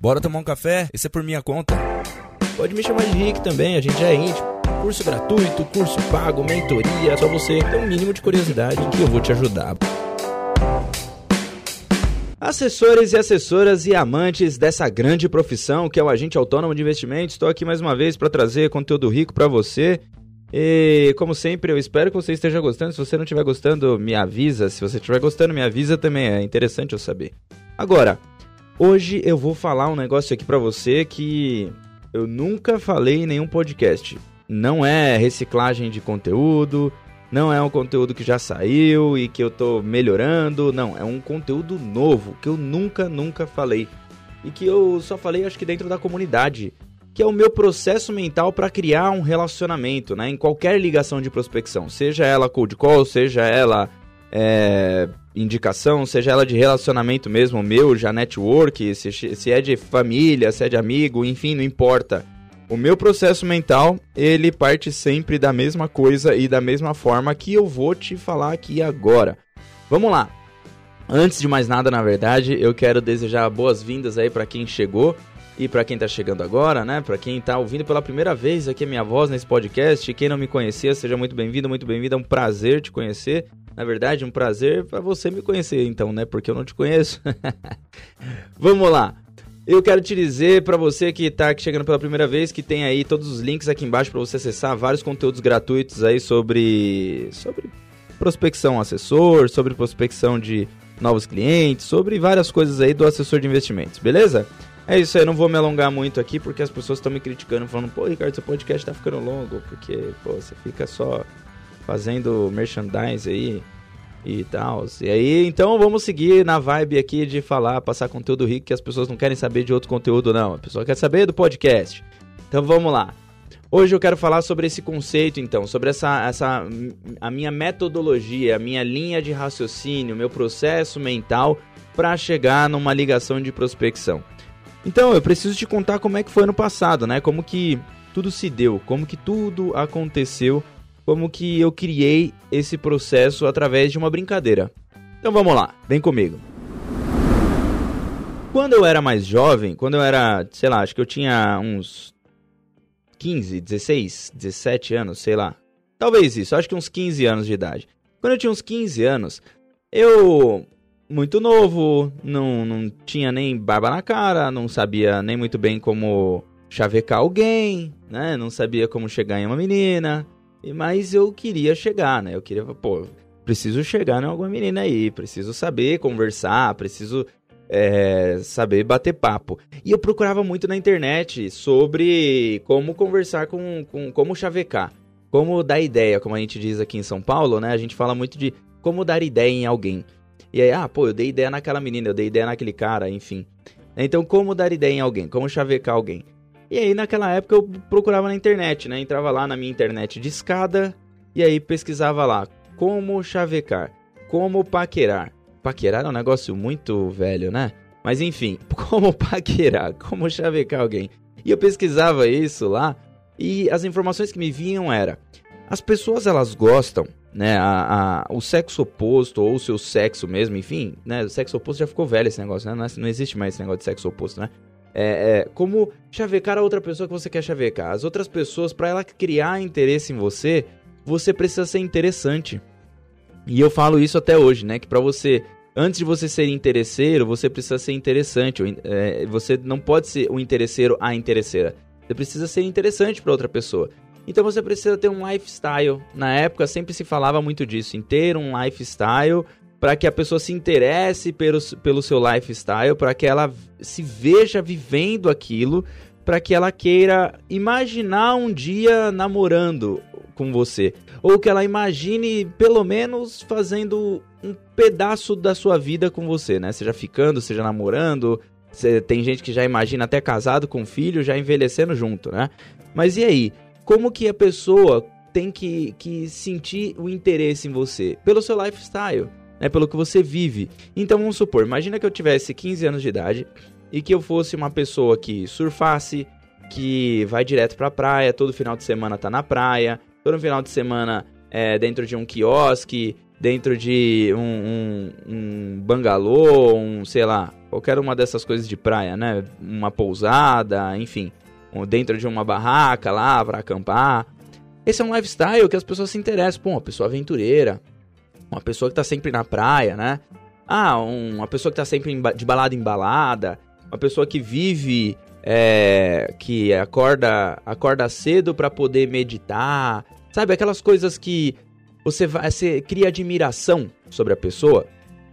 Bora tomar um café? Esse é por minha conta. Pode me chamar de Rick também, a gente já é íntimo. Curso gratuito, curso pago, mentoria, só você ter um mínimo de curiosidade que eu vou te ajudar. Assessores e assessoras e amantes dessa grande profissão que é o agente autônomo de investimentos, estou aqui mais uma vez para trazer conteúdo rico para você. E como sempre, eu espero que você esteja gostando. Se você não estiver gostando, me avisa. Se você estiver gostando, me avisa também. É interessante eu saber. Agora, Hoje eu vou falar um negócio aqui para você que eu nunca falei em nenhum podcast. Não é reciclagem de conteúdo, não é um conteúdo que já saiu e que eu tô melhorando, não, é um conteúdo novo que eu nunca, nunca falei. E que eu só falei acho que dentro da comunidade, que é o meu processo mental para criar um relacionamento, né, em qualquer ligação de prospecção, seja ela cold call, seja ela é, indicação, seja ela de relacionamento mesmo, meu, já network, se, se é de família, se é de amigo, enfim, não importa. O meu processo mental, ele parte sempre da mesma coisa e da mesma forma que eu vou te falar aqui agora. Vamos lá. Antes de mais nada, na verdade, eu quero desejar boas-vindas aí para quem chegou e para quem tá chegando agora, né? Para quem tá ouvindo pela primeira vez aqui a minha voz nesse podcast, quem não me conhecia, seja muito bem-vindo, muito bem-vinda, é um prazer te conhecer. Na verdade, um prazer para você me conhecer, então, né? Porque eu não te conheço. Vamos lá. Eu quero te dizer para você que está aqui chegando pela primeira vez que tem aí todos os links aqui embaixo para você acessar vários conteúdos gratuitos aí sobre sobre prospecção assessor, sobre prospecção de novos clientes, sobre várias coisas aí do assessor de investimentos, beleza? É isso aí, não vou me alongar muito aqui porque as pessoas estão me criticando, falando, pô, Ricardo, seu podcast tá ficando longo, porque, pô, você fica só fazendo merchandise aí e tal. E aí, então vamos seguir na vibe aqui de falar, passar conteúdo rico que as pessoas não querem saber de outro conteúdo, não. A pessoa quer saber do podcast. Então vamos lá. Hoje eu quero falar sobre esse conceito, então, sobre essa, essa a minha metodologia, a minha linha de raciocínio, meu processo mental para chegar numa ligação de prospecção. Então, eu preciso te contar como é que foi no passado, né? Como que tudo se deu, como que tudo aconteceu como que eu criei esse processo através de uma brincadeira. Então vamos lá, vem comigo. Quando eu era mais jovem, quando eu era, sei lá, acho que eu tinha uns 15, 16, 17 anos, sei lá. Talvez isso, acho que uns 15 anos de idade. Quando eu tinha uns 15 anos, eu muito novo, não, não tinha nem barba na cara, não sabia nem muito bem como chavecar alguém, né? Não sabia como chegar em uma menina, mas eu queria chegar, né? Eu queria, pô, preciso chegar em alguma menina aí, preciso saber conversar, preciso é, saber bater papo. E eu procurava muito na internet sobre como conversar com, com como chavecar, como dar ideia, como a gente diz aqui em São Paulo, né? A gente fala muito de como dar ideia em alguém. E aí, ah, pô, eu dei ideia naquela menina, eu dei ideia naquele cara, enfim. Então, como dar ideia em alguém, como chavecar alguém. E aí naquela época eu procurava na internet, né? Entrava lá na minha internet de escada e aí pesquisava lá como chavecar, como paquerar. Paquerar é um negócio muito velho, né? Mas enfim, como paquerar, como chavecar alguém. E eu pesquisava isso lá e as informações que me vinham era as pessoas elas gostam, né, a, a, o sexo oposto ou o seu sexo mesmo, enfim, né, o sexo oposto já ficou velho esse negócio, né, não, é, não existe mais esse negócio de sexo oposto, né, é, é, como chavecar a outra pessoa que você quer chavecar. As outras pessoas, para ela criar interesse em você, você precisa ser interessante. E eu falo isso até hoje, né? Que para você, antes de você ser interesseiro, você precisa ser interessante. É, você não pode ser o interesseiro a interesseira. Você precisa ser interessante para outra pessoa. Então você precisa ter um lifestyle. Na época sempre se falava muito disso, em ter um lifestyle para que a pessoa se interesse pelo, pelo seu lifestyle, para que ela se veja vivendo aquilo, para que ela queira imaginar um dia namorando com você, ou que ela imagine pelo menos fazendo um pedaço da sua vida com você, né? Seja ficando, seja namorando, tem gente que já imagina até casado com filho, já envelhecendo junto, né? Mas e aí? Como que a pessoa tem que, que sentir o interesse em você? Pelo seu lifestyle né, pelo que você vive. Então vamos supor, imagina que eu tivesse 15 anos de idade e que eu fosse uma pessoa que surfasse, que vai direto pra praia, todo final de semana tá na praia, todo final de semana é dentro de um quiosque, dentro de um, um, um bangalô, um, sei lá, qualquer uma dessas coisas de praia, né? Uma pousada, enfim, dentro de uma barraca lá para acampar. Esse é um lifestyle que as pessoas se interessam. Pô, uma pessoa aventureira, uma pessoa que tá sempre na praia, né? Ah, um, uma pessoa que tá sempre de balada em balada, uma pessoa que vive, é, que acorda, acorda cedo para poder meditar, sabe? Aquelas coisas que você, vai, você cria admiração sobre a pessoa.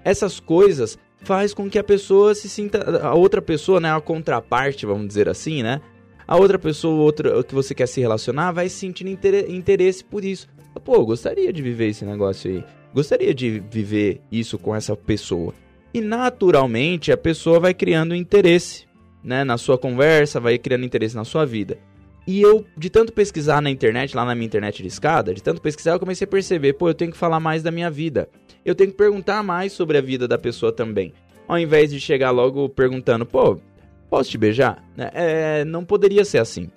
Essas coisas faz com que a pessoa se sinta, a outra pessoa, né, a contraparte, vamos dizer assim, né? A outra pessoa, outra que você quer se relacionar, vai sentir interesse por isso. Pô, gostaria de viver esse negócio aí. Gostaria de viver isso com essa pessoa. E naturalmente a pessoa vai criando interesse, né, na sua conversa, vai criando interesse na sua vida. E eu, de tanto pesquisar na internet, lá na minha internet de escada, de tanto pesquisar, eu comecei a perceber, pô, eu tenho que falar mais da minha vida. Eu tenho que perguntar mais sobre a vida da pessoa também. Ao invés de chegar logo perguntando, pô, posso te beijar? Né, é, não poderia ser assim.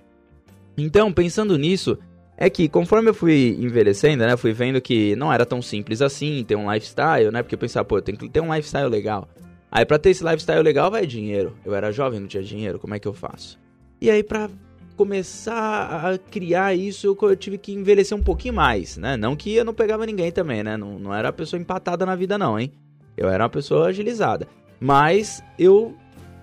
Então, pensando nisso, é que conforme eu fui envelhecendo, né, fui vendo que não era tão simples assim ter um lifestyle, né, porque eu pensava, pô, tenho que ter um lifestyle legal. Aí pra ter esse lifestyle legal vai dinheiro. Eu era jovem, não tinha dinheiro, como é que eu faço? E aí pra começar a criar isso, eu, eu, tive que envelhecer um pouquinho mais, né? Não que eu não pegava ninguém também, né? Não, não era uma pessoa empatada na vida, não, hein? Eu era uma pessoa agilizada. Mas eu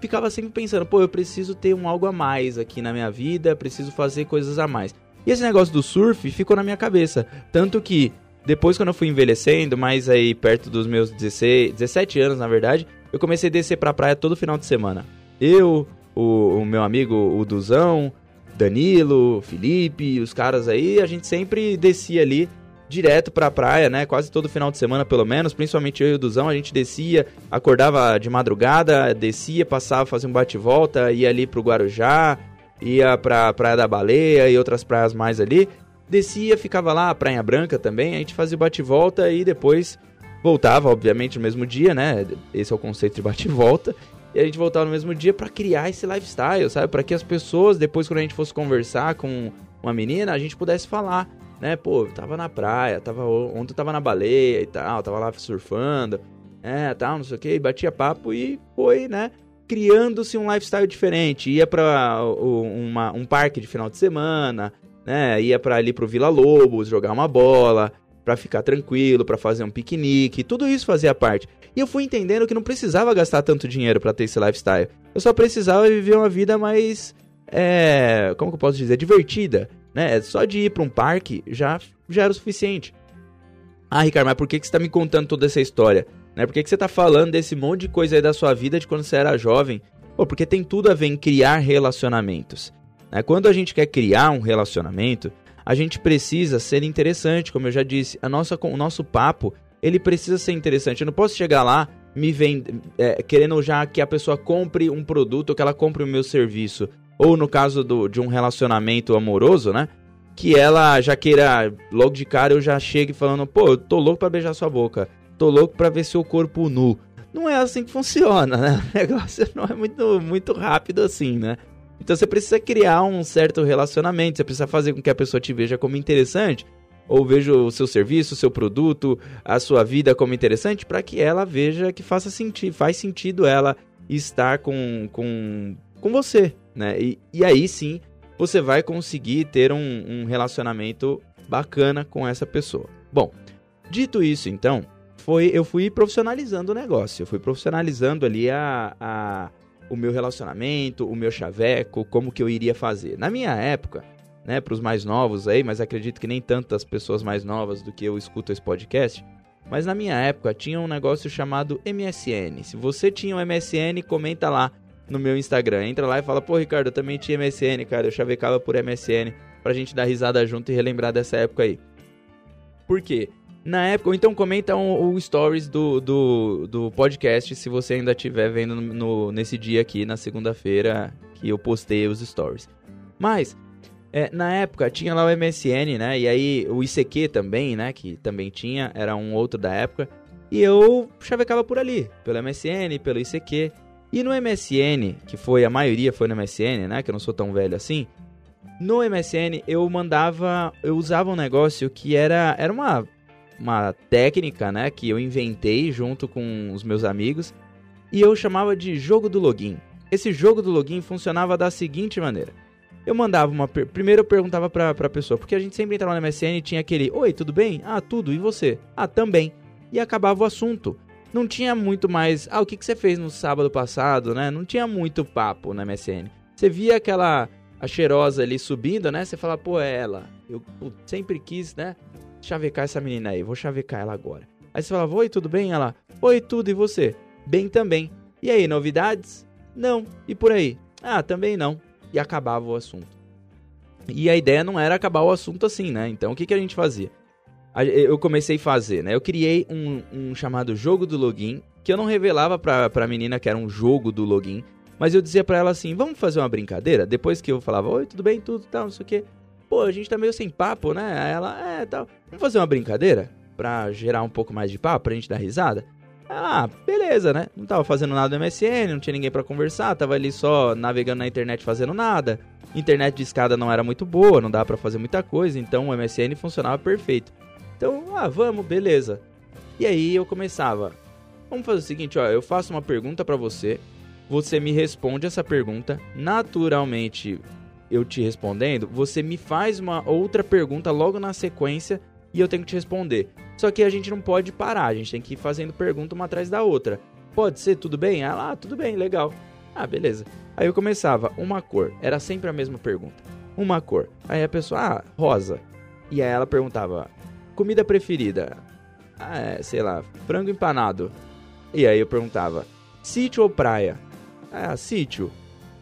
ficava sempre pensando, pô, eu preciso ter um algo a mais aqui na minha vida, preciso fazer coisas a mais. E esse negócio do surf ficou na minha cabeça. Tanto que depois, quando eu fui envelhecendo, mais aí perto dos meus 16, 17 anos, na verdade, eu comecei a descer pra praia todo final de semana. Eu, o, o meu amigo, o Duzão, Danilo, Felipe, os caras aí, a gente sempre descia ali direto pra praia, né? Quase todo final de semana, pelo menos. Principalmente eu e o Duzão, a gente descia, acordava de madrugada, descia, passava, fazia um bate-volta, ia ali pro Guarujá, ia pra Praia da Baleia e outras praias mais ali. Descia, ficava lá, a Praia Branca também, a gente fazia bate-volta e depois voltava, obviamente, no mesmo dia, né? Esse é o conceito de bate-volta e a gente voltava no mesmo dia para criar esse lifestyle, sabe? Para que as pessoas, depois quando a gente fosse conversar com uma menina, a gente pudesse falar, né? Pô, tava na praia, tava ontem eu tava na baleia e tal, tava lá surfando, é, tal, não sei o que, batia papo e foi, né? Criando-se um lifestyle diferente. Ia para um parque de final de semana, né? Ia para ali pro Vila Lobos jogar uma bola, para ficar tranquilo, para fazer um piquenique, tudo isso fazia parte. E eu fui entendendo que não precisava gastar tanto dinheiro para ter esse lifestyle. Eu só precisava viver uma vida mais é, como que eu posso dizer, divertida, né? Só de ir para um parque já já era o suficiente. Ah, Ricardo, mas por que, que você tá me contando toda essa história? Né? Por que, que você tá falando desse monte de coisa aí da sua vida de quando você era jovem? Pô, porque tem tudo a ver em criar relacionamentos. Né? Quando a gente quer criar um relacionamento, a gente precisa ser interessante, como eu já disse. A nossa, o nosso papo, ele precisa ser interessante. Eu não posso chegar lá me vend... É, querendo já que a pessoa compre um produto que ela compre o meu serviço. Ou no caso do, de um relacionamento amoroso, né? Que ela já queira, logo de cara eu já chegue falando, pô, eu tô louco pra beijar sua boca. Tô louco pra ver seu corpo nu. Não é assim que funciona, né? O negócio não é muito, muito rápido assim, né? Então você precisa criar um certo relacionamento, você precisa fazer com que a pessoa te veja como interessante, ou veja o seu serviço, o seu produto, a sua vida como interessante, para que ela veja que faça sentido, faz sentido ela estar com, com, com você, né? E, e aí sim você vai conseguir ter um, um relacionamento bacana com essa pessoa. Bom, dito isso então, foi eu fui profissionalizando o negócio, eu fui profissionalizando ali a, a o meu relacionamento, o meu chaveco, como que eu iria fazer. Na minha época, né, para os mais novos aí, mas acredito que nem tantas pessoas mais novas do que eu escuto esse podcast, mas na minha época tinha um negócio chamado MSN. Se você tinha um MSN, comenta lá no meu Instagram. Entra lá e fala, pô, Ricardo, eu também tinha MSN, cara, eu chavecava por MSN, pra gente dar risada junto e relembrar dessa época aí. Por quê? Na época, ou então comenta o, o stories do, do, do, podcast se você ainda estiver vendo no, nesse dia aqui, na segunda-feira, que eu postei os stories. Mas, é, na época tinha lá o MSN, né? E aí o ICQ também, né? Que também tinha, era um outro da época. E eu chavecava por ali, pelo MSN, pelo ICQ. E no MSN, que foi a maioria foi no MSN, né? Que eu não sou tão velho assim. No MSN eu mandava, eu usava um negócio que era, era uma uma técnica, né, que eu inventei junto com os meus amigos. e eu chamava de jogo do login. Esse jogo do login funcionava da seguinte maneira. Eu mandava uma. Per... Primeiro eu perguntava pra, pra pessoa, porque a gente sempre entrava no MSN e tinha aquele: Oi, tudo bem? Ah, tudo, e você? Ah, também. E acabava o assunto. Não tinha muito mais. Ah, o que, que você fez no sábado passado, né? Não tinha muito papo no MSN. Você via aquela. A cheirosa ali subindo, né? Você fala, pô, é ela. Eu pô, sempre quis, né? Chavecar essa menina aí, vou chavecar ela agora. Aí você fala, oi, tudo bem? Ela, oi, tudo, e você? Bem também. E aí, novidades? Não. E por aí? Ah, também não e acabava o assunto. E a ideia não era acabar o assunto assim, né? Então o que, que a gente fazia? Eu comecei a fazer, né? Eu criei um, um chamado jogo do login, que eu não revelava pra, pra menina que era um jogo do login, mas eu dizia pra ela assim: vamos fazer uma brincadeira? Depois que eu falava, oi, tudo bem, tudo tal, não sei o quê. Pô, a gente tá meio sem papo, né? Aí ela, é, tal. Vamos fazer uma brincadeira? Pra gerar um pouco mais de papo, pra gente dar risada? Ah, beleza, né? Não tava fazendo nada no MSN, não tinha ninguém para conversar, tava ali só navegando na internet fazendo nada. Internet de escada não era muito boa, não dava para fazer muita coisa, então o MSN funcionava perfeito. Então, ah, vamos, beleza. E aí eu começava. Vamos fazer o seguinte, ó, eu faço uma pergunta para você, você me responde essa pergunta, naturalmente eu te respondendo, você me faz uma outra pergunta logo na sequência e eu tenho que te responder. Só que a gente não pode parar, a gente tem que ir fazendo pergunta uma atrás da outra. Pode ser, tudo bem? Ah, lá, tudo bem, legal. Ah, beleza. Aí eu começava, uma cor, era sempre a mesma pergunta. Uma cor. Aí a pessoa, ah, rosa. E aí ela perguntava, comida preferida? Ah, é, sei lá, frango empanado. E aí eu perguntava, sítio ou praia? Ah, sítio.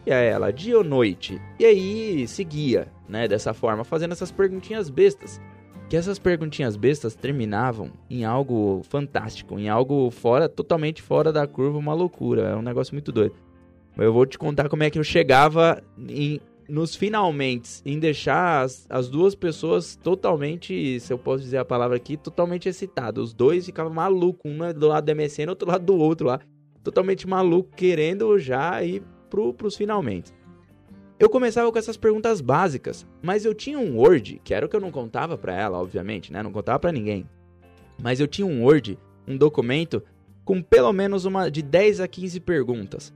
E aí ela, dia ou noite? E aí seguia, né, dessa forma, fazendo essas perguntinhas bestas que essas perguntinhas bestas terminavam em algo fantástico, em algo fora, totalmente fora da curva, uma loucura. É um negócio muito doido. Eu vou te contar como é que eu chegava em, nos finalmente em deixar as, as, duas pessoas totalmente, se eu posso dizer a palavra aqui, totalmente excitados. Os dois ficavam malucos, um do lado do MSN, outro lado do outro lá. Totalmente maluco, querendo já ir pro, pros finalmente. Eu começava com essas perguntas básicas, mas eu tinha um Word, que era o que eu não contava para ela, obviamente, né? Não contava para ninguém. Mas eu tinha um Word, um documento com pelo menos uma de 10 a 15 perguntas.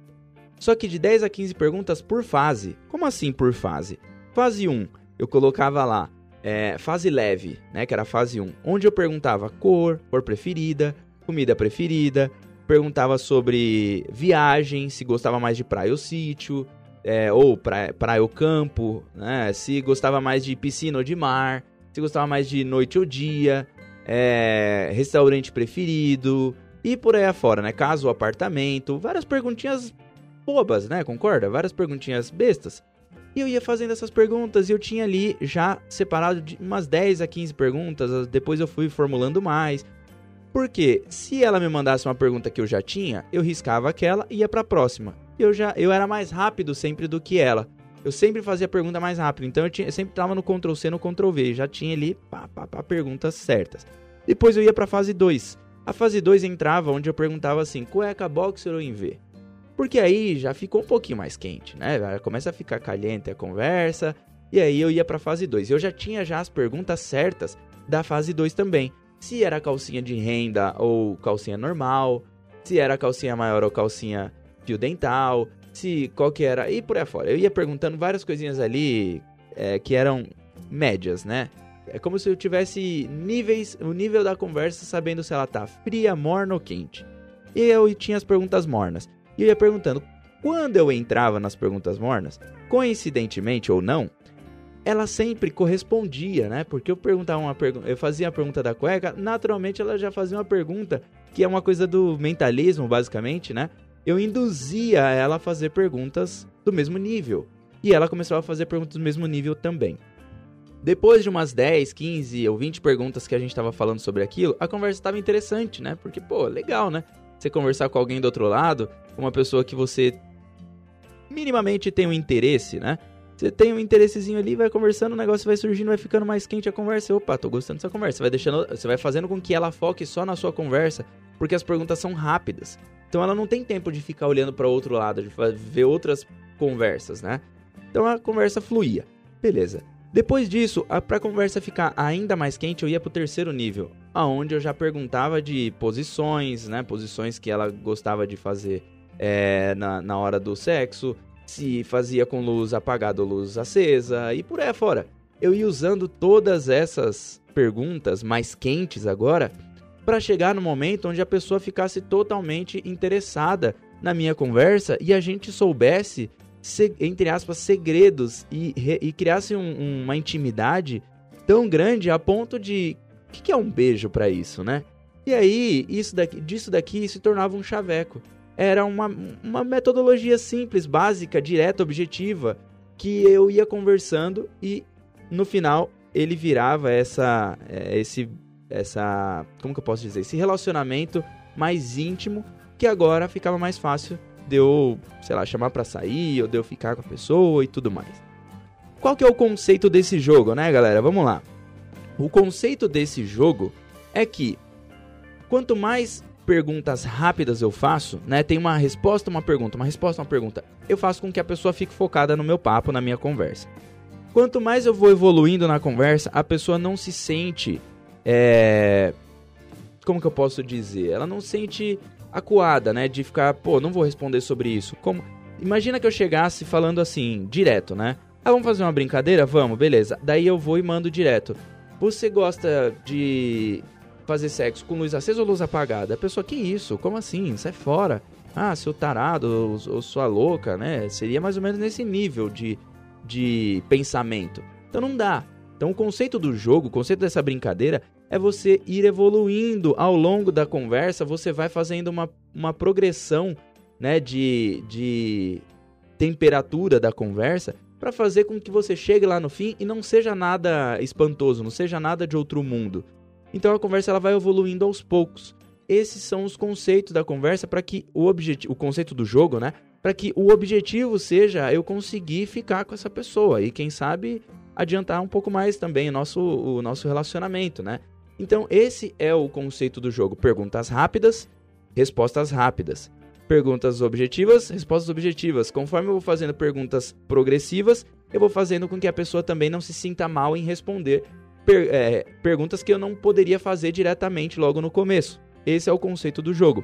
Só que de 10 a 15 perguntas por fase. Como assim por fase? Fase 1, eu colocava lá é, fase leve, né, que era a fase 1, onde eu perguntava cor, cor preferida, comida preferida, perguntava sobre viagem, se gostava mais de praia ou sítio, é, ou praia, praia ou campo, né? Se gostava mais de piscina ou de mar, se gostava mais de noite ou dia, é, restaurante preferido e por aí afora, né? Casa ou apartamento, várias perguntinhas bobas, né? Concorda? Várias perguntinhas bestas. E eu ia fazendo essas perguntas e eu tinha ali já separado de umas 10 a 15 perguntas, depois eu fui formulando mais. Porque se ela me mandasse uma pergunta que eu já tinha, eu riscava aquela e ia para a próxima eu já eu era mais rápido sempre do que ela. Eu sempre fazia a pergunta mais rápido, então eu, tinha, eu sempre tava no Ctrl C, no Ctrl V, já tinha ali pá, pá, pá, perguntas certas. Depois eu ia para fase 2. A fase 2 entrava onde eu perguntava assim: cueca, boxer ou em V? Porque aí já ficou um pouquinho mais quente, né? Começa a ficar caliente a conversa. E aí eu ia para fase 2. Eu já tinha já as perguntas certas da fase 2 também. Se era calcinha de renda ou calcinha normal, se era calcinha maior ou calcinha fio dental, se qual que era, e por aí fora. Eu ia perguntando várias coisinhas ali é, que eram médias, né? É como se eu tivesse níveis, o nível da conversa sabendo se ela tá fria, morna ou quente. E eu tinha as perguntas mornas. E eu ia perguntando, quando eu entrava nas perguntas mornas, coincidentemente ou não, ela sempre correspondia, né? Porque eu perguntava uma pergunta, eu fazia a pergunta da cueca, naturalmente ela já fazia uma pergunta que é uma coisa do mentalismo, basicamente, né? eu induzia ela a fazer perguntas do mesmo nível. E ela começou a fazer perguntas do mesmo nível também. Depois de umas 10, 15 ou 20 perguntas que a gente estava falando sobre aquilo, a conversa estava interessante, né? Porque, pô, legal, né? Você conversar com alguém do outro lado, uma pessoa que você minimamente tem um interesse, né? Você tem um interessezinho ali, vai conversando, o negócio vai surgindo, vai ficando mais quente a conversa. Opa, tô gostando dessa conversa. Você vai deixando, você vai fazendo com que ela foque só na sua conversa, porque as perguntas são rápidas. Então ela não tem tempo de ficar olhando para outro lado, de ver outras conversas, né? Então a conversa fluía. Beleza. Depois disso, para a conversa ficar ainda mais quente, eu ia para o terceiro nível, aonde eu já perguntava de posições, né? Posições que ela gostava de fazer é, na, na hora do sexo, se fazia com luz apagada ou luz acesa e por aí fora. Eu ia usando todas essas perguntas mais quentes agora para chegar no momento onde a pessoa ficasse totalmente interessada na minha conversa e a gente soubesse, entre aspas, segredos e, e criasse um, uma intimidade tão grande a ponto de. O que, que é um beijo para isso, né? E aí, isso daqui, disso daqui se tornava um chaveco. Era uma, uma metodologia simples, básica, direta, objetiva, que eu ia conversando e no final ele virava essa, é, esse essa, como que eu posso dizer, esse relacionamento mais íntimo que agora ficava mais fácil de eu, sei lá, chamar para sair ou de eu ficar com a pessoa e tudo mais. Qual que é o conceito desse jogo, né, galera? Vamos lá. O conceito desse jogo é que quanto mais perguntas rápidas eu faço, né? Tem uma resposta, uma pergunta, uma resposta, uma pergunta. Eu faço com que a pessoa fique focada no meu papo, na minha conversa. Quanto mais eu vou evoluindo na conversa, a pessoa não se sente é, como que eu posso dizer? Ela não sente acuada, né? De ficar, pô, não vou responder sobre isso. Como? Imagina que eu chegasse falando assim, direto, né? Ah, vamos fazer uma brincadeira? Vamos, beleza. Daí eu vou e mando direto. Você gosta de fazer sexo com luz acesa ou luz apagada? A pessoa, que isso? Como assim? Sai fora. Ah, seu tarado ou, ou sua louca, né? Seria mais ou menos nesse nível de, de pensamento. Então não dá. Então o conceito do jogo, o conceito dessa brincadeira é você ir evoluindo ao longo da conversa, você vai fazendo uma, uma progressão né, de, de temperatura da conversa para fazer com que você chegue lá no fim e não seja nada espantoso, não seja nada de outro mundo. Então a conversa ela vai evoluindo aos poucos. Esses são os conceitos da conversa para que o objetivo, o conceito do jogo, né? Para que o objetivo seja eu conseguir ficar com essa pessoa e quem sabe adiantar um pouco mais também o nosso, o nosso relacionamento, né? Então, esse é o conceito do jogo: perguntas rápidas, respostas rápidas. Perguntas objetivas, respostas objetivas. Conforme eu vou fazendo perguntas progressivas, eu vou fazendo com que a pessoa também não se sinta mal em responder per é, perguntas que eu não poderia fazer diretamente logo no começo. Esse é o conceito do jogo.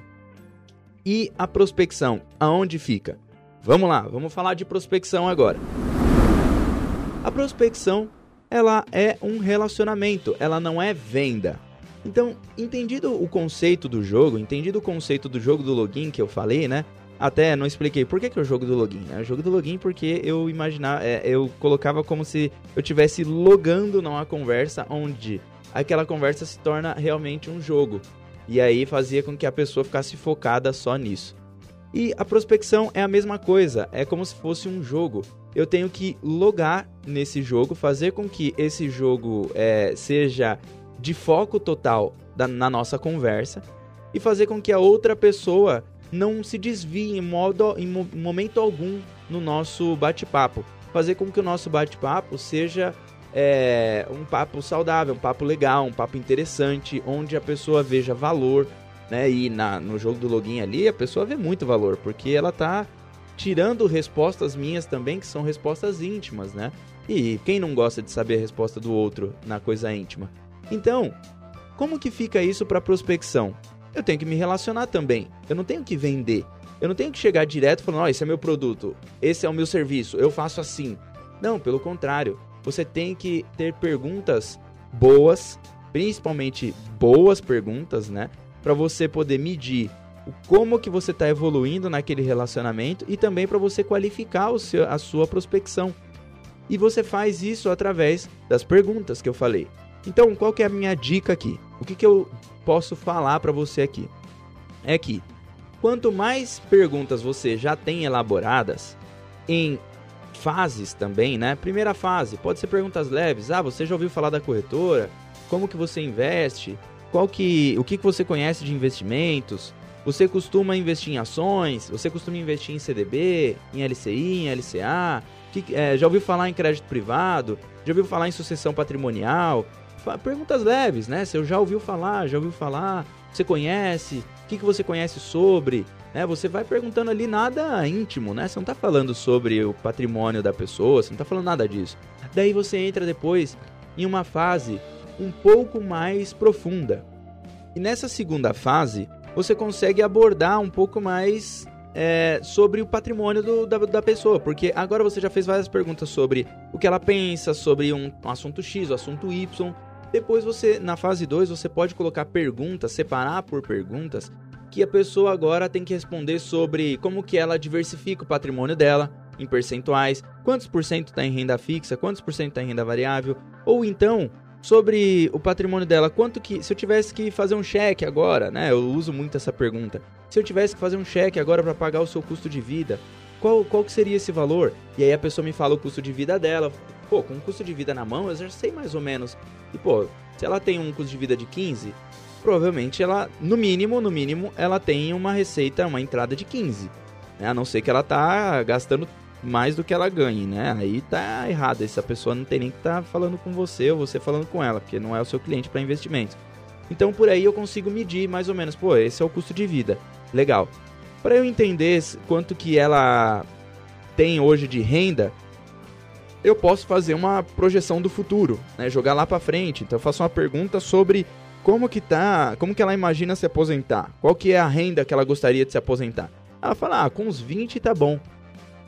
E a prospecção, aonde fica? Vamos lá, vamos falar de prospecção agora. A prospecção ela é um relacionamento, ela não é venda. Então, entendido o conceito do jogo, entendido o conceito do jogo do login que eu falei, né? Até não expliquei por que, que é o jogo do login. É o jogo do login porque eu imaginava, é, eu colocava como se eu tivesse logando numa conversa onde aquela conversa se torna realmente um jogo. E aí fazia com que a pessoa ficasse focada só nisso. E a prospecção é a mesma coisa, é como se fosse um jogo. Eu tenho que logar nesse jogo, fazer com que esse jogo é, seja de foco total da, na nossa conversa e fazer com que a outra pessoa não se desvie em, modo, em momento algum no nosso bate-papo. Fazer com que o nosso bate-papo seja é, um papo saudável, um papo legal, um papo interessante, onde a pessoa veja valor, né? E na, no jogo do login ali, a pessoa vê muito valor, porque ela tá tirando respostas minhas também, que são respostas íntimas, né? E quem não gosta de saber a resposta do outro na coisa íntima? Então, como que fica isso para prospecção? Eu tenho que me relacionar também. Eu não tenho que vender. Eu não tenho que chegar direto falando, ó, oh, esse é meu produto, esse é o meu serviço, eu faço assim. Não, pelo contrário. Você tem que ter perguntas boas, principalmente boas perguntas, né? para você poder medir como que você está evoluindo naquele relacionamento e também para você qualificar o seu, a sua prospecção. E você faz isso através das perguntas que eu falei. Então, qual que é a minha dica aqui? O que, que eu posso falar para você aqui? É que quanto mais perguntas você já tem elaboradas em fases também, né? Primeira fase, pode ser perguntas leves. Ah, você já ouviu falar da corretora? Como que você investe? qual que, o que, que você conhece de investimentos? Você costuma investir em ações? Você costuma investir em CDB, em LCI, em LCA? Que, é, já ouviu falar em crédito privado? Já ouviu falar em sucessão patrimonial? Perguntas leves, né? Você já ouviu falar, já ouviu falar? Você conhece? O que, que você conhece sobre? Né? Você vai perguntando ali nada íntimo, né? Você não está falando sobre o patrimônio da pessoa, você não está falando nada disso. Daí você entra depois em uma fase um pouco mais profunda. E nessa segunda fase, você consegue abordar um pouco mais é, sobre o patrimônio do, da, da, pessoa, porque agora você já fez várias perguntas sobre o que ela pensa, sobre um, um assunto X, o um assunto Y. Depois você, na fase 2, você pode colocar perguntas, separar por perguntas, que a pessoa agora tem que responder sobre como que ela diversifica o patrimônio dela em percentuais, quantos por cento está em renda fixa, quantos por cento está em renda variável, ou então sobre o patrimônio dela, quanto que se eu tivesse que fazer um cheque agora, né? Eu uso muito essa pergunta. Se eu tivesse que fazer um cheque agora para pagar o seu custo de vida, qual, qual que seria esse valor? E aí a pessoa me fala o custo de vida dela. Pô, com o custo de vida na mão, eu já sei mais ou menos. E pô, se ela tem um custo de vida de 15, provavelmente ela, no mínimo, no mínimo, ela tem uma receita, uma entrada de 15. Né? A não ser que ela tá gastando mais do que ela ganhe, né? Aí tá errado. Essa pessoa não tem nem que estar tá falando com você ou você falando com ela, porque não é o seu cliente para investimentos. Então por aí eu consigo medir mais ou menos, pô, esse é o custo de vida. Legal. Para eu entender quanto que ela tem hoje de renda, eu posso fazer uma projeção do futuro, né? Jogar lá para frente. Então eu faço uma pergunta sobre como que tá, como que ela imagina se aposentar? Qual que é a renda que ela gostaria de se aposentar? Ela fala: "Ah, com uns 20 tá bom".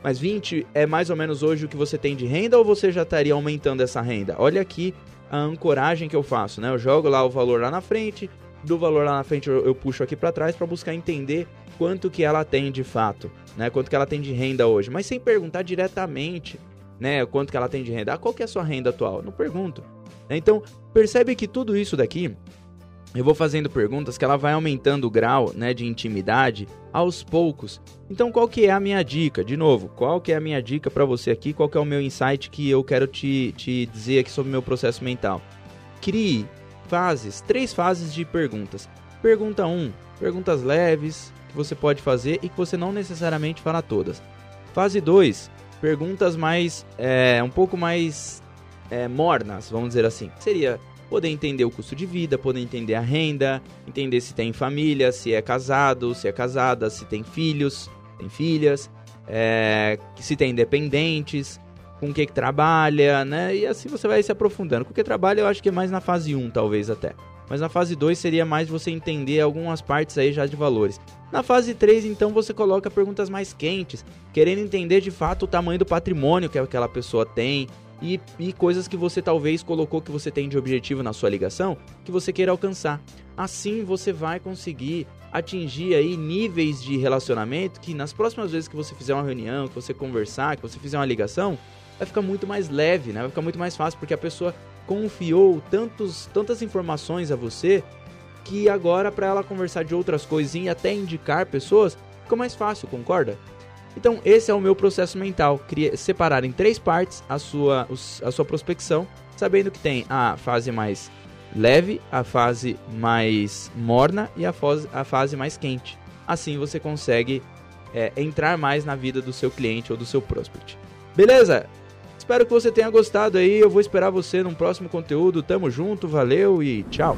Mas 20 é mais ou menos hoje o que você tem de renda ou você já estaria aumentando essa renda? Olha aqui a ancoragem que eu faço, né? Eu jogo lá o valor lá na frente, do valor lá na frente eu, eu puxo aqui para trás para buscar entender quanto que ela tem de fato, né? Quanto que ela tem de renda hoje, mas sem perguntar diretamente, né? Quanto que ela tem de renda? Ah, qual que é a sua renda atual? Não pergunto. Então, percebe que tudo isso daqui eu vou fazendo perguntas que ela vai aumentando o grau né, de intimidade aos poucos. Então, qual que é a minha dica? De novo, qual que é a minha dica para você aqui? Qual que é o meu insight que eu quero te, te dizer aqui sobre o meu processo mental? Crie fases, três fases de perguntas. Pergunta 1, um, perguntas leves que você pode fazer e que você não necessariamente fala todas. Fase 2, perguntas mais, é, um pouco mais é, mornas, vamos dizer assim. Seria poder entender o custo de vida, poder entender a renda, entender se tem família, se é casado, se é casada, se tem filhos, tem filhas, é, se tem dependentes, com o que, que trabalha, né? E assim você vai se aprofundando. Com o que trabalha eu acho que é mais na fase 1, talvez até. Mas na fase 2 seria mais você entender algumas partes aí já de valores. Na fase 3, então, você coloca perguntas mais quentes, querendo entender de fato o tamanho do patrimônio que aquela pessoa tem, e, e coisas que você talvez colocou que você tem de objetivo na sua ligação que você queira alcançar. Assim você vai conseguir atingir aí níveis de relacionamento que nas próximas vezes que você fizer uma reunião, que você conversar, que você fizer uma ligação, vai ficar muito mais leve, né? Vai ficar muito mais fácil porque a pessoa confiou tantos, tantas informações a você que agora para ela conversar de outras coisas e até indicar pessoas, fica mais fácil, concorda? Então, esse é o meu processo mental, separar em três partes a sua, a sua prospecção, sabendo que tem a fase mais leve, a fase mais morna e a fase, a fase mais quente. Assim você consegue é, entrar mais na vida do seu cliente ou do seu prospect. Beleza? Espero que você tenha gostado aí. Eu vou esperar você num próximo conteúdo. Tamo junto, valeu e tchau!